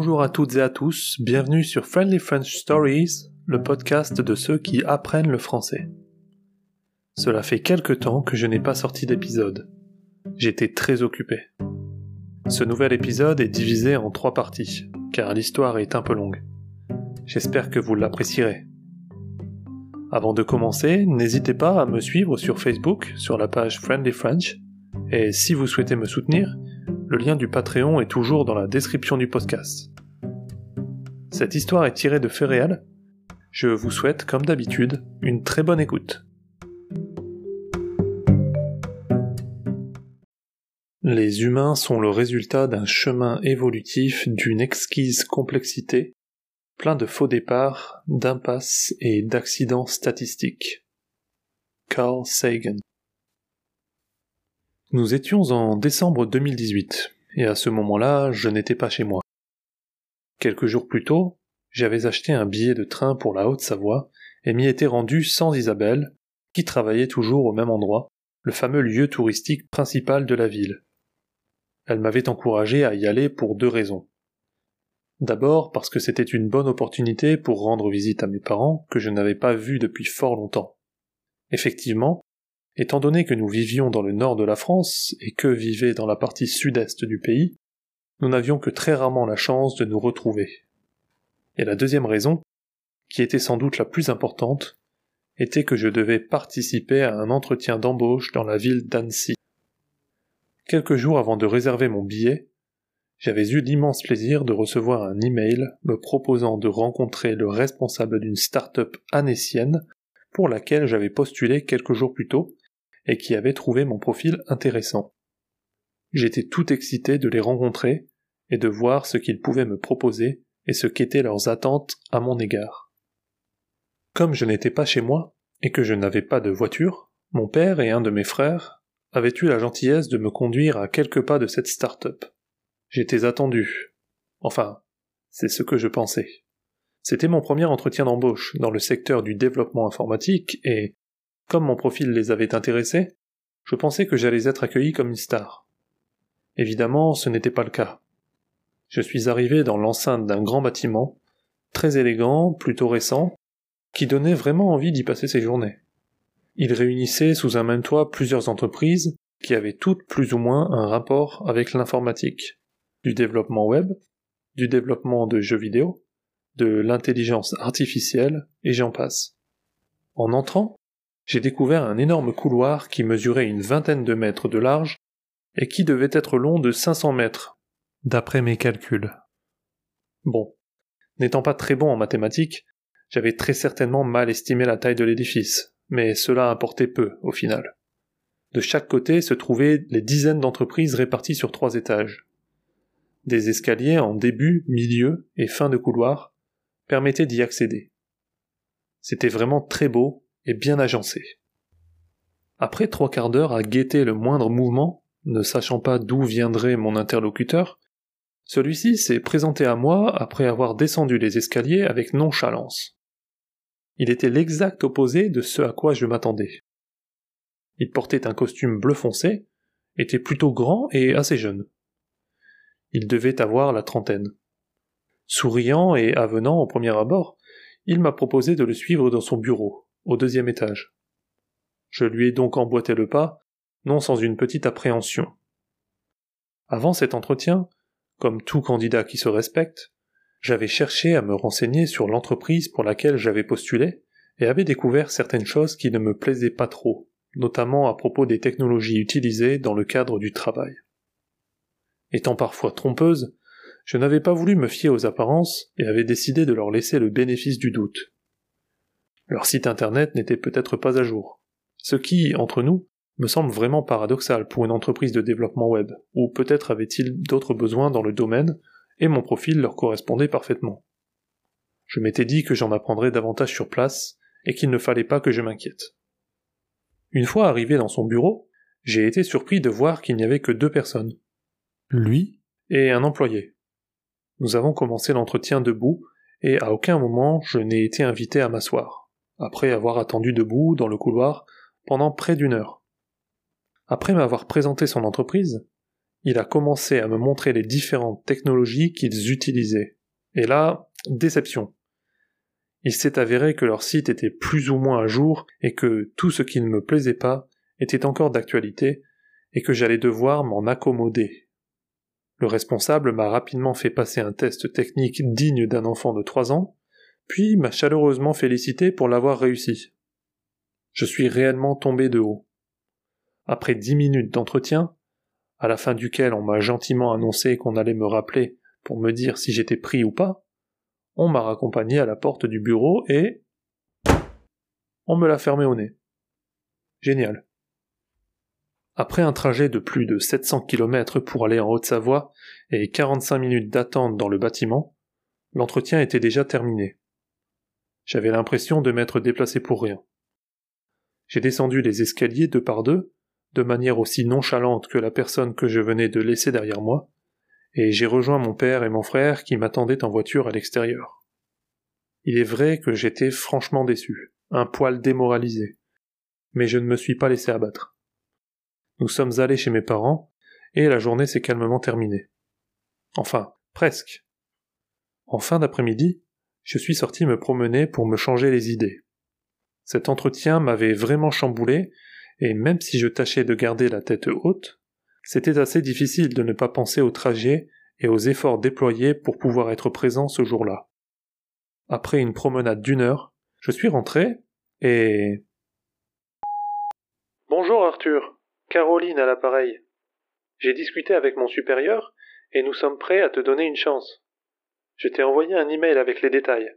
Bonjour à toutes et à tous, bienvenue sur Friendly French Stories, le podcast de ceux qui apprennent le français. Cela fait quelque temps que je n'ai pas sorti d'épisode. J'étais très occupé. Ce nouvel épisode est divisé en trois parties, car l'histoire est un peu longue. J'espère que vous l'apprécierez. Avant de commencer, n'hésitez pas à me suivre sur Facebook, sur la page Friendly French, et si vous souhaitez me soutenir, le lien du Patreon est toujours dans la description du podcast. Cette histoire est tirée de faits réels. Je vous souhaite, comme d'habitude, une très bonne écoute. Les humains sont le résultat d'un chemin évolutif d'une exquise complexité, plein de faux départs, d'impasses et d'accidents statistiques. Carl Sagan nous étions en décembre 2018, et à ce moment-là, je n'étais pas chez moi. Quelques jours plus tôt, j'avais acheté un billet de train pour la Haute-Savoie et m'y étais rendu sans Isabelle, qui travaillait toujours au même endroit, le fameux lieu touristique principal de la ville. Elle m'avait encouragé à y aller pour deux raisons. D'abord parce que c'était une bonne opportunité pour rendre visite à mes parents que je n'avais pas vus depuis fort longtemps. Effectivement, Étant donné que nous vivions dans le nord de la France et que vivaient dans la partie sud-est du pays, nous n'avions que très rarement la chance de nous retrouver. Et la deuxième raison, qui était sans doute la plus importante, était que je devais participer à un entretien d'embauche dans la ville d'Annecy. Quelques jours avant de réserver mon billet, j'avais eu l'immense plaisir de recevoir un email me proposant de rencontrer le responsable d'une start-up annécienne pour laquelle j'avais postulé quelques jours plus tôt et qui avaient trouvé mon profil intéressant. J'étais tout excité de les rencontrer et de voir ce qu'ils pouvaient me proposer et ce qu'étaient leurs attentes à mon égard. Comme je n'étais pas chez moi et que je n'avais pas de voiture, mon père et un de mes frères avaient eu la gentillesse de me conduire à quelques pas de cette start-up. J'étais attendu. Enfin, c'est ce que je pensais. C'était mon premier entretien d'embauche dans le secteur du développement informatique et, comme mon profil les avait intéressés, je pensais que j'allais être accueilli comme une star. Évidemment, ce n'était pas le cas. Je suis arrivé dans l'enceinte d'un grand bâtiment, très élégant, plutôt récent, qui donnait vraiment envie d'y passer ses journées. Il réunissait sous un même toit plusieurs entreprises qui avaient toutes plus ou moins un rapport avec l'informatique, du développement web, du développement de jeux vidéo, de l'intelligence artificielle, et j'en passe. En entrant, j'ai découvert un énorme couloir qui mesurait une vingtaine de mètres de large et qui devait être long de 500 mètres, d'après mes calculs. Bon, n'étant pas très bon en mathématiques, j'avais très certainement mal estimé la taille de l'édifice, mais cela importait peu au final. De chaque côté se trouvaient les dizaines d'entreprises réparties sur trois étages. Des escaliers en début, milieu et fin de couloir permettaient d'y accéder. C'était vraiment très beau et bien agencé. Après trois quarts d'heure à guetter le moindre mouvement, ne sachant pas d'où viendrait mon interlocuteur, celui-ci s'est présenté à moi après avoir descendu les escaliers avec nonchalance. Il était l'exact opposé de ce à quoi je m'attendais. Il portait un costume bleu foncé, était plutôt grand et assez jeune. Il devait avoir la trentaine. Souriant et avenant au premier abord, il m'a proposé de le suivre dans son bureau, au deuxième étage. Je lui ai donc emboîté le pas, non sans une petite appréhension. Avant cet entretien, comme tout candidat qui se respecte, j'avais cherché à me renseigner sur l'entreprise pour laquelle j'avais postulé et avais découvert certaines choses qui ne me plaisaient pas trop, notamment à propos des technologies utilisées dans le cadre du travail. Étant parfois trompeuse, je n'avais pas voulu me fier aux apparences et avais décidé de leur laisser le bénéfice du doute. Leur site internet n'était peut-être pas à jour. Ce qui, entre nous, me semble vraiment paradoxal pour une entreprise de développement web, ou peut-être avait-il d'autres besoins dans le domaine, et mon profil leur correspondait parfaitement. Je m'étais dit que j'en apprendrais davantage sur place, et qu'il ne fallait pas que je m'inquiète. Une fois arrivé dans son bureau, j'ai été surpris de voir qu'il n'y avait que deux personnes. Lui et un employé. Nous avons commencé l'entretien debout, et à aucun moment je n'ai été invité à m'asseoir après avoir attendu debout dans le couloir pendant près d'une heure. Après m'avoir présenté son entreprise, il a commencé à me montrer les différentes technologies qu'ils utilisaient. Et là, déception. Il s'est avéré que leur site était plus ou moins à jour et que tout ce qui ne me plaisait pas était encore d'actualité et que j'allais devoir m'en accommoder. Le responsable m'a rapidement fait passer un test technique digne d'un enfant de trois ans, puis m'a chaleureusement félicité pour l'avoir réussi. Je suis réellement tombé de haut. Après dix minutes d'entretien, à la fin duquel on m'a gentiment annoncé qu'on allait me rappeler pour me dire si j'étais pris ou pas, on m'a raccompagné à la porte du bureau et on me l'a fermé au nez. Génial. Après un trajet de plus de 700 km pour aller en Haute-Savoie et 45 minutes d'attente dans le bâtiment, l'entretien était déjà terminé. J'avais l'impression de m'être déplacé pour rien. J'ai descendu les escaliers deux par deux, de manière aussi nonchalante que la personne que je venais de laisser derrière moi, et j'ai rejoint mon père et mon frère qui m'attendaient en voiture à l'extérieur. Il est vrai que j'étais franchement déçu, un poil démoralisé, mais je ne me suis pas laissé abattre. Nous sommes allés chez mes parents, et la journée s'est calmement terminée. Enfin, presque. En fin d'après-midi, je suis sorti me promener pour me changer les idées. Cet entretien m'avait vraiment chamboulé, et même si je tâchais de garder la tête haute, c'était assez difficile de ne pas penser au trajet et aux efforts déployés pour pouvoir être présent ce jour-là. Après une promenade d'une heure, je suis rentré et... Bonjour Arthur, Caroline à l'appareil. J'ai discuté avec mon supérieur et nous sommes prêts à te donner une chance. Je t'ai envoyé un email avec les détails.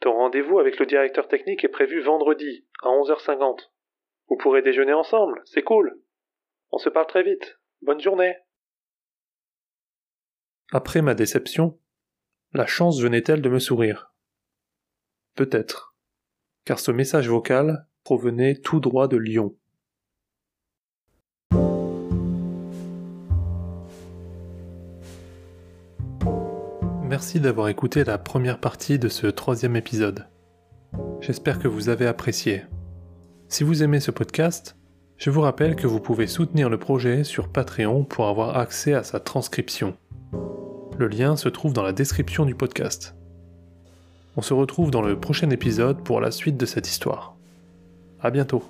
Ton rendez-vous avec le directeur technique est prévu vendredi à 11h50. Vous pourrez déjeuner ensemble, c'est cool. On se parle très vite. Bonne journée. Après ma déception, la chance venait-elle de me sourire? Peut-être, car ce message vocal provenait tout droit de Lyon. Merci d'avoir écouté la première partie de ce troisième épisode. J'espère que vous avez apprécié. Si vous aimez ce podcast, je vous rappelle que vous pouvez soutenir le projet sur Patreon pour avoir accès à sa transcription. Le lien se trouve dans la description du podcast. On se retrouve dans le prochain épisode pour la suite de cette histoire. À bientôt.